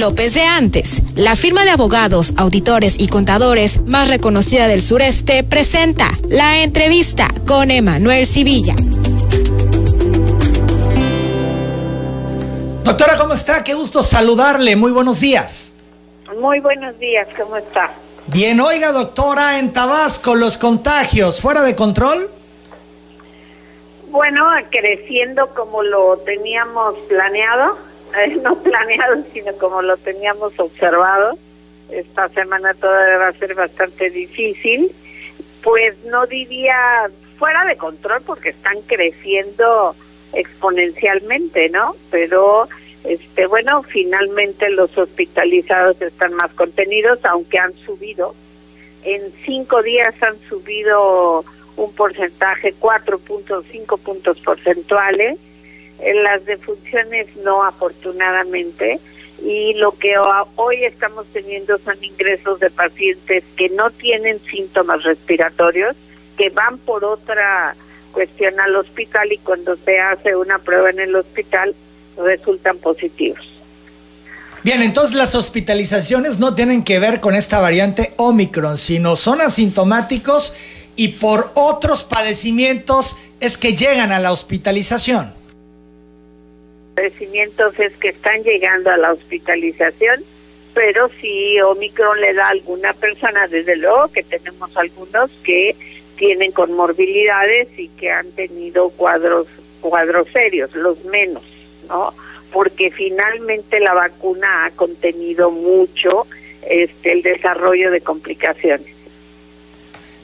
López de antes. La firma de abogados, auditores y contadores más reconocida del sureste presenta la entrevista con Emanuel Civilla. Doctora, ¿cómo está? Qué gusto saludarle. Muy buenos días. Muy buenos días, ¿cómo está? Bien, oiga, doctora, en Tabasco, los contagios, ¿fuera de control? Bueno, creciendo como lo teníamos planeado, eh, no planeado, sino como lo teníamos observado. Esta semana todavía va a ser bastante difícil. Pues no diría fuera de control porque están creciendo exponencialmente, ¿no? Pero este bueno, finalmente los hospitalizados están más contenidos, aunque han subido. En cinco días han subido un porcentaje, 4.5 puntos porcentuales. Las defunciones no, afortunadamente. Y lo que hoy estamos teniendo son ingresos de pacientes que no tienen síntomas respiratorios, que van por otra cuestión al hospital y cuando se hace una prueba en el hospital resultan positivos. Bien, entonces las hospitalizaciones no tienen que ver con esta variante Omicron, sino son asintomáticos y por otros padecimientos es que llegan a la hospitalización. Padecimientos es que están llegando a la hospitalización, pero si Omicron le da a alguna persona, desde luego que tenemos algunos que tienen comorbilidades y que han tenido cuadros cuadros serios, los menos. ¿no? Porque finalmente la vacuna ha contenido mucho este el desarrollo de complicaciones.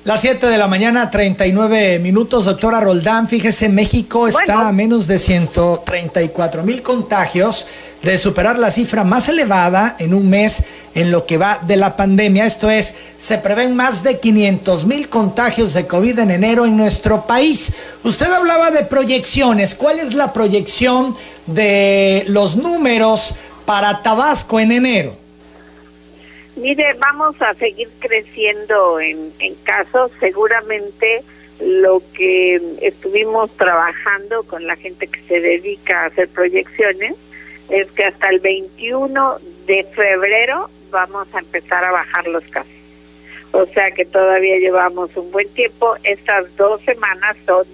Las 7 de la mañana, 39 minutos, doctora Roldán. Fíjese, México está a menos de 134 mil contagios de superar la cifra más elevada en un mes en lo que va de la pandemia. Esto es, se prevén más de 500 mil contagios de COVID en enero en nuestro país. Usted hablaba de proyecciones. ¿Cuál es la proyección de los números para Tabasco en enero? Mire, vamos a seguir creciendo en, en casos. Seguramente lo que estuvimos trabajando con la gente que se dedica a hacer proyecciones es que hasta el 21 de febrero vamos a empezar a bajar los casos. O sea que todavía llevamos un buen tiempo. Estas dos semanas son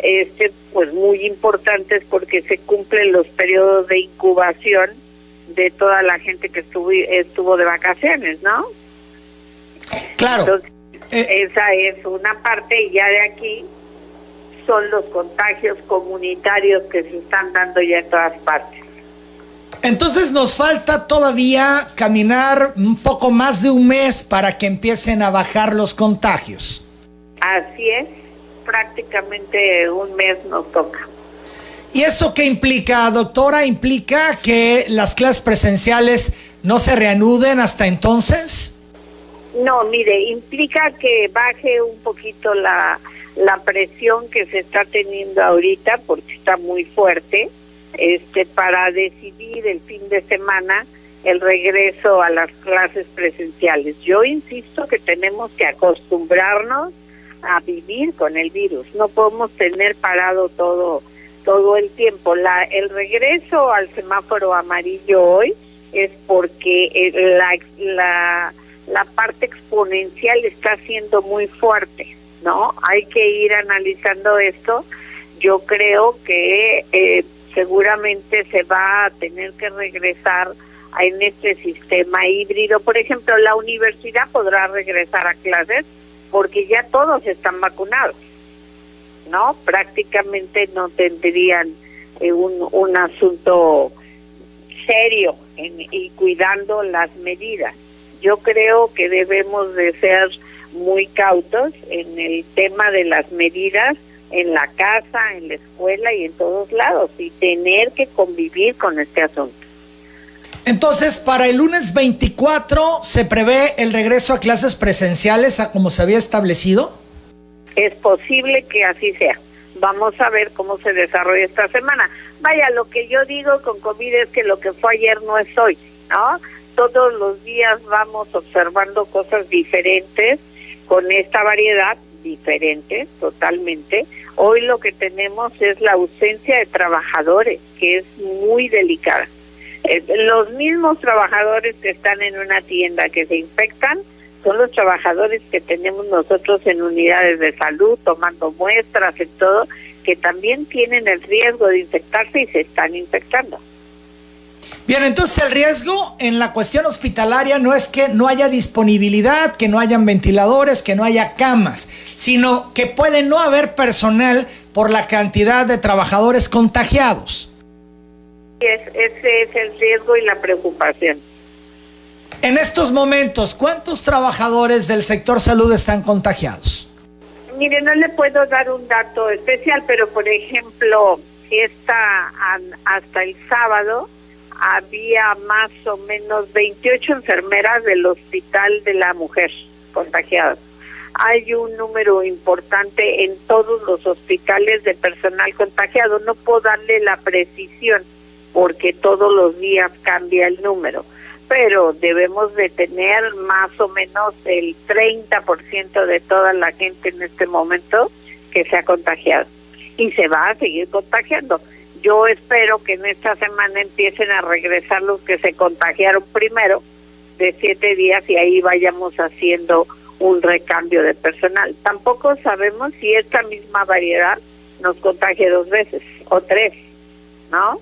este pues muy importantes porque se cumplen los periodos de incubación de toda la gente que estuvo estuvo de vacaciones, ¿no? Claro. Eh, esa es una parte y ya de aquí son los contagios comunitarios que se están dando ya en todas partes. Entonces nos falta todavía caminar un poco más de un mes para que empiecen a bajar los contagios. Así es, prácticamente un mes nos toca. ¿Y eso qué implica, doctora? ¿Implica que las clases presenciales no se reanuden hasta entonces? No, mire, implica que baje un poquito la, la presión que se está teniendo ahorita porque está muy fuerte este para decidir el fin de semana el regreso a las clases presenciales. Yo insisto que tenemos que acostumbrarnos a vivir con el virus. No podemos tener parado todo todo el tiempo. La, el regreso al semáforo amarillo hoy es porque eh, la, la, parte exponencial está siendo muy fuerte, ¿no? Hay que ir analizando esto. Yo creo que eh, seguramente se va a tener que regresar en este sistema híbrido. Por ejemplo, la universidad podrá regresar a clases porque ya todos están vacunados. ¿No? Prácticamente no tendrían eh, un, un asunto serio en, y cuidando las medidas. Yo creo que debemos de ser muy cautos en el tema de las medidas en la casa, en la escuela y en todos lados y tener que convivir con este asunto. Entonces, para el lunes 24 se prevé el regreso a clases presenciales a como se había establecido. Es posible que así sea. Vamos a ver cómo se desarrolla esta semana. Vaya, lo que yo digo con COVID es que lo que fue ayer no es hoy, ¿no? Todos los días vamos observando cosas diferentes con esta variedad diferente totalmente. Hoy lo que tenemos es la ausencia de trabajadores, que es muy delicada. Eh, los mismos trabajadores que están en una tienda que se infectan son los trabajadores que tenemos nosotros en unidades de salud, tomando muestras y todo, que también tienen el riesgo de infectarse y se están infectando. Bien, entonces el riesgo en la cuestión hospitalaria no es que no haya disponibilidad, que no hayan ventiladores, que no haya camas, sino que puede no haber personal por la cantidad de trabajadores contagiados. ese es el riesgo y la preocupación. En estos momentos, ¿cuántos trabajadores del sector salud están contagiados? Mire, no le puedo dar un dato especial, pero por ejemplo, esta, hasta el sábado había más o menos 28 enfermeras del Hospital de la Mujer contagiadas. Hay un número importante en todos los hospitales de personal contagiado. No puedo darle la precisión porque todos los días cambia el número pero debemos de tener más o menos el 30% de toda la gente en este momento que se ha contagiado y se va a seguir contagiando. Yo espero que en esta semana empiecen a regresar los que se contagiaron primero de siete días y ahí vayamos haciendo un recambio de personal. Tampoco sabemos si esta misma variedad nos contagie dos veces o tres, ¿no?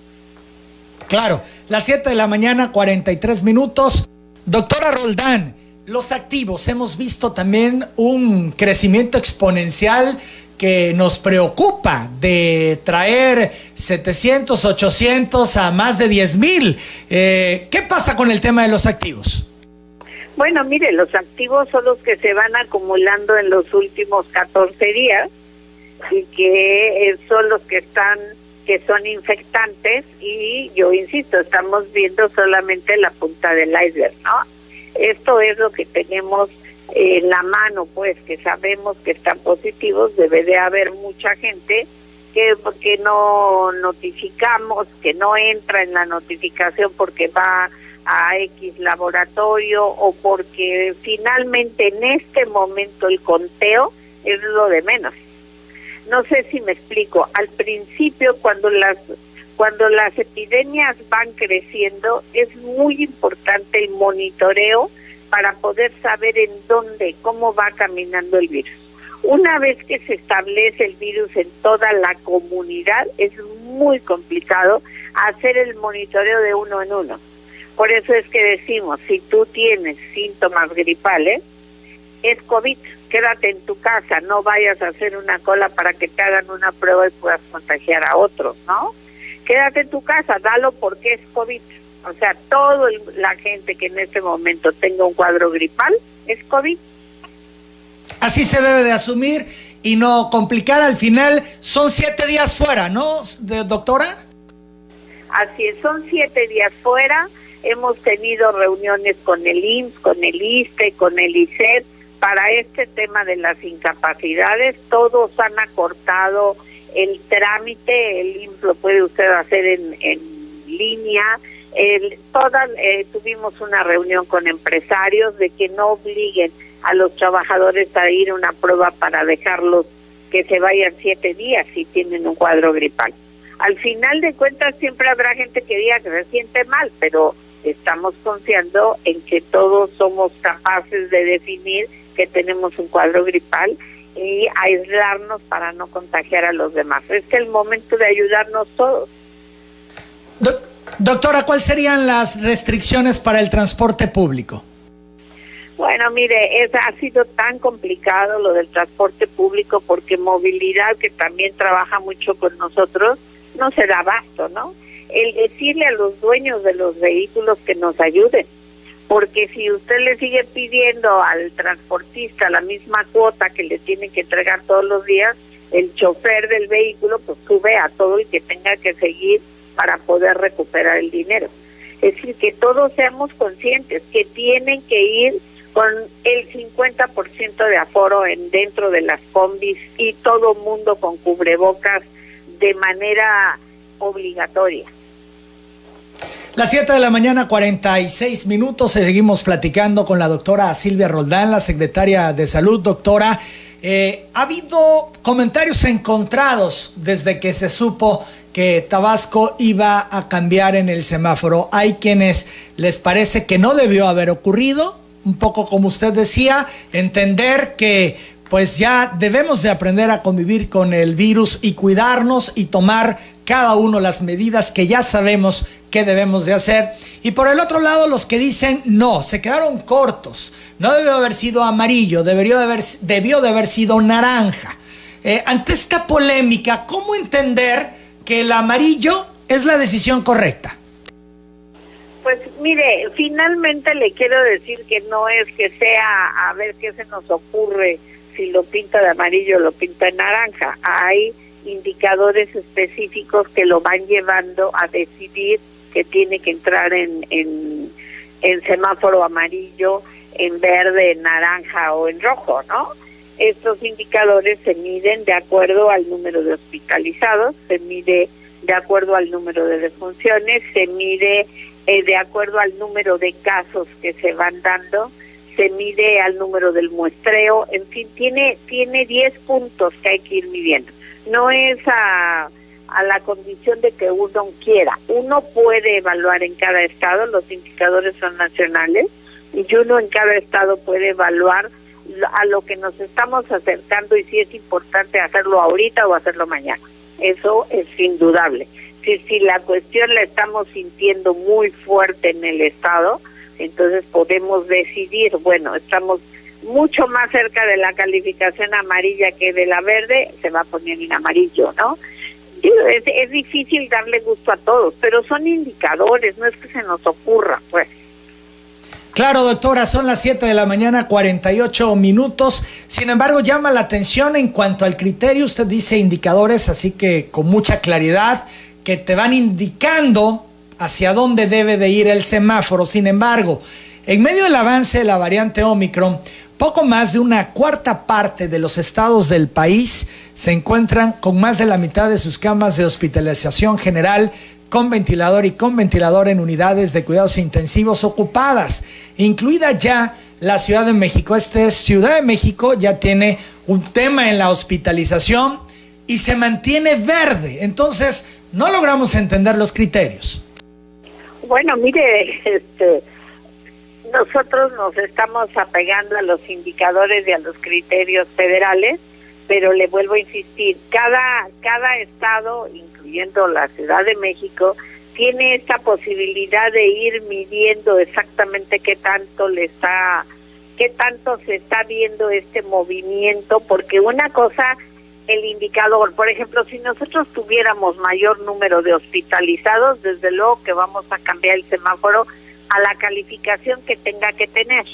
Claro, las 7 de la mañana, 43 minutos. Doctora Roldán, los activos, hemos visto también un crecimiento exponencial que nos preocupa de traer 700, 800 a más de 10 mil. Eh, ¿Qué pasa con el tema de los activos? Bueno, mire, los activos son los que se van acumulando en los últimos 14 días y que eh, son los que están que son infectantes y yo insisto, estamos viendo solamente la punta del iceberg, ¿no? Esto es lo que tenemos en la mano, pues que sabemos que están positivos, debe de haber mucha gente que porque no notificamos, que no entra en la notificación porque va a X laboratorio o porque finalmente en este momento el conteo es lo de menos no sé si me explico. Al principio, cuando las cuando las epidemias van creciendo, es muy importante el monitoreo para poder saber en dónde, cómo va caminando el virus. Una vez que se establece el virus en toda la comunidad, es muy complicado hacer el monitoreo de uno en uno. Por eso es que decimos, si tú tienes síntomas gripales, es COVID quédate en tu casa, no vayas a hacer una cola para que te hagan una prueba y puedas contagiar a otros, ¿no? Quédate en tu casa, dalo porque es COVID. O sea, toda la gente que en este momento tenga un cuadro gripal es COVID. Así se debe de asumir y no complicar al final. Son siete días fuera, ¿no, doctora? Así es, son siete días fuera. Hemos tenido reuniones con el IMSS, con el ISTE, con el ICET, para este tema de las incapacidades, todos han acortado el trámite, el IMSS lo puede usted hacer en, línea. El, todas, eh, tuvimos una reunión con empresarios de que no obliguen a los trabajadores a ir a una prueba para dejarlos que se vayan siete días si tienen un cuadro gripal. Al final de cuentas siempre habrá gente que diga que se siente mal, pero estamos confiando en que todos somos capaces de definir que tenemos un cuadro gripal y aislarnos para no contagiar a los demás. Es el momento de ayudarnos todos. doctora, ¿cuáles serían las restricciones para el transporte público? Bueno, mire, es, ha sido tan complicado lo del transporte público porque movilidad, que también trabaja mucho con nosotros, no se da abasto, ¿no? El decirle a los dueños de los vehículos que nos ayuden, porque si usted le sigue pidiendo al transportista la misma cuota que le tiene que entregar todos los días, el chofer del vehículo pues sube a todo y que tenga que seguir para poder recuperar el dinero. Es decir, que todos seamos conscientes que tienen que ir con el 50% de aforo en dentro de las combis y todo mundo con cubrebocas de manera obligatoria. Las 7 de la mañana, 46 minutos. Seguimos platicando con la doctora Silvia Roldán, la secretaria de Salud. Doctora, eh, ha habido comentarios encontrados desde que se supo que Tabasco iba a cambiar en el semáforo. Hay quienes les parece que no debió haber ocurrido, un poco como usted decía, entender que pues ya debemos de aprender a convivir con el virus y cuidarnos y tomar cada uno las medidas que ya sabemos debemos de hacer. Y por el otro lado, los que dicen no, se quedaron cortos. No debió haber sido amarillo, debió de haber, debió de haber sido naranja. Eh, ante esta polémica, ¿cómo entender que el amarillo es la decisión correcta? Pues mire, finalmente le quiero decir que no es que sea a ver qué se nos ocurre si lo pinta de amarillo o lo pinta de naranja. Hay indicadores específicos que lo van llevando a decidir que tiene que entrar en, en, en semáforo amarillo, en verde, en naranja o en rojo, ¿no? Estos indicadores se miden de acuerdo al número de hospitalizados, se mide de acuerdo al número de defunciones, se mide eh, de acuerdo al número de casos que se van dando, se mide al número del muestreo, en fin, tiene tiene 10 puntos que hay que ir midiendo. No es a, a la condición de que uno quiera. Uno puede evaluar en cada estado, los indicadores son nacionales, y uno en cada estado puede evaluar a lo que nos estamos acercando y si es importante hacerlo ahorita o hacerlo mañana. Eso es indudable. Si, si la cuestión la estamos sintiendo muy fuerte en el Estado, entonces podemos decidir, bueno, estamos mucho más cerca de la calificación amarilla que de la verde, se va a poner en amarillo, ¿no? Es, es difícil darle gusto a todos, pero son indicadores, no es que se nos ocurra, pues. Claro, doctora, son las 7 de la mañana, 48 minutos. Sin embargo, llama la atención en cuanto al criterio. Usted dice indicadores, así que con mucha claridad, que te van indicando hacia dónde debe de ir el semáforo. Sin embargo, en medio del avance de la variante Omicron, poco más de una cuarta parte de los estados del país se encuentran con más de la mitad de sus camas de hospitalización general con ventilador y con ventilador en unidades de cuidados intensivos ocupadas, incluida ya la Ciudad de México. Este Ciudad de México ya tiene un tema en la hospitalización y se mantiene verde. Entonces, no logramos entender los criterios. Bueno, mire, este, nosotros nos estamos apegando a los indicadores y a los criterios federales, pero le vuelvo a insistir, cada, cada estado, incluyendo la Ciudad de México, tiene esta posibilidad de ir midiendo exactamente qué tanto le está, qué tanto se está viendo este movimiento, porque una cosa, el indicador, por ejemplo, si nosotros tuviéramos mayor número de hospitalizados, desde luego que vamos a cambiar el semáforo a la calificación que tenga que tener.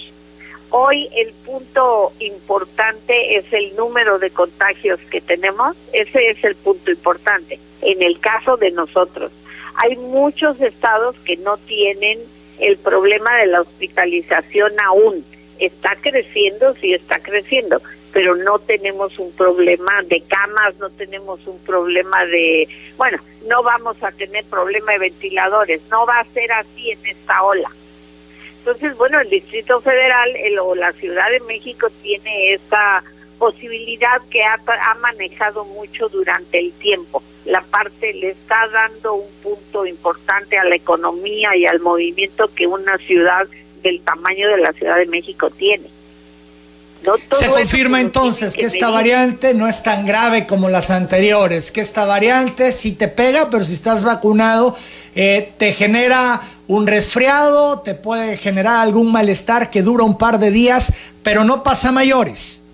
Hoy el punto importante es el número de contagios que tenemos, ese es el punto importante. En el caso de nosotros, hay muchos estados que no tienen el problema de la hospitalización aún. Está creciendo, sí está creciendo, pero no tenemos un problema de camas, no tenemos un problema de, bueno, no vamos a tener problema de ventiladores, no va a ser así en esta ola. Entonces, bueno, el Distrito Federal o la Ciudad de México tiene esa posibilidad que ha, ha manejado mucho durante el tiempo. La parte le está dando un punto importante a la economía y al movimiento que una ciudad del tamaño de la Ciudad de México tiene. Se confirma entonces que, esta variante no es tan grave como las anteriores, que esta variante sí te pega, pero si estás vacunado eh, te genera un resfriado, te puede generar algún malestar que dura un par de días, pero no pasa a mayores.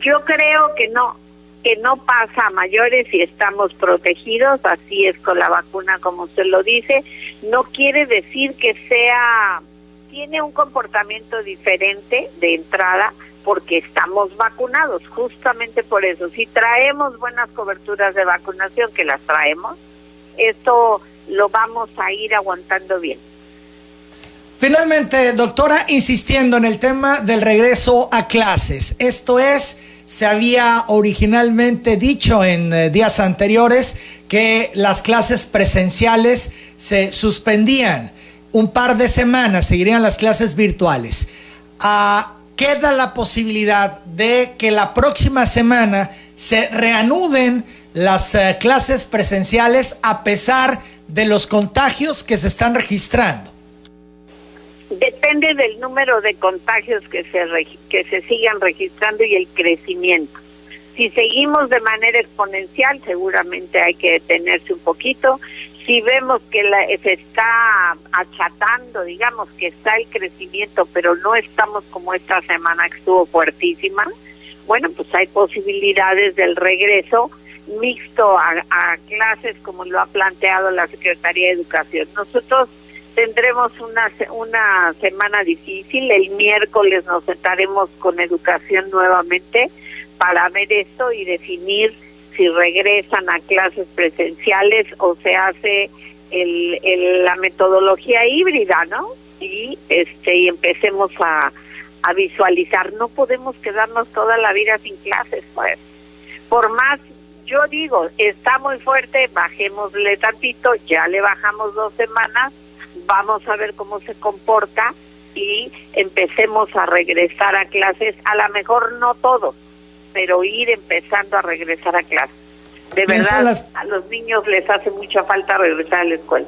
Yo creo que no, que no pasa a mayores y estamos protegidos, así es con la vacuna como usted lo dice. No quiere decir que sea tiene un comportamiento diferente de entrada porque estamos vacunados, justamente por eso. Si traemos buenas coberturas de vacunación, que las traemos, esto lo vamos a ir aguantando bien. Finalmente, doctora, insistiendo en el tema del regreso a clases. Esto es, se había originalmente dicho en eh, días anteriores que las clases presenciales se suspendían un par de semanas seguirían las clases virtuales. Ah, queda la posibilidad de que la próxima semana se reanuden las eh, clases presenciales a pesar de los contagios que se están registrando? Depende del número de contagios que se, que se sigan registrando y el crecimiento. Si seguimos de manera exponencial, seguramente hay que detenerse un poquito. Si vemos que la, se está achatando, digamos que está el crecimiento, pero no estamos como esta semana que estuvo fuertísima, bueno, pues hay posibilidades del regreso mixto a, a clases como lo ha planteado la Secretaría de Educación. Nosotros tendremos una, una semana difícil. El miércoles nos sentaremos con educación nuevamente para ver esto y definir si regresan a clases presenciales o se hace el, la metodología híbrida, ¿no? Y este y empecemos a, a visualizar. No podemos quedarnos toda la vida sin clases, pues. Por más, yo digo, está muy fuerte, bajémosle tantito, ya le bajamos dos semanas, vamos a ver cómo se comporta y empecemos a regresar a clases, a lo mejor no todos, pero ir empezando a regresar a clases. De verdad, a los niños les hace mucha falta regresar a la escuela.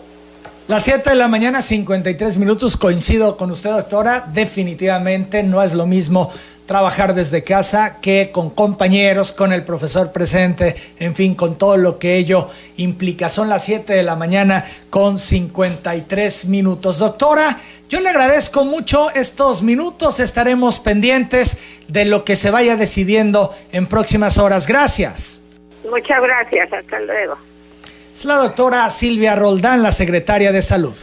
Las 7 de la mañana, 53 minutos, coincido con usted, doctora. Definitivamente no es lo mismo trabajar desde casa que con compañeros, con el profesor presente, en fin, con todo lo que ello implica. Son las 7 de la mañana con 53 minutos. Doctora, yo le agradezco mucho estos minutos. Estaremos pendientes de lo que se vaya decidiendo en próximas horas. Gracias. Muchas gracias. Hasta luego. Es la doctora Silvia Roldán, la secretaria de Salud.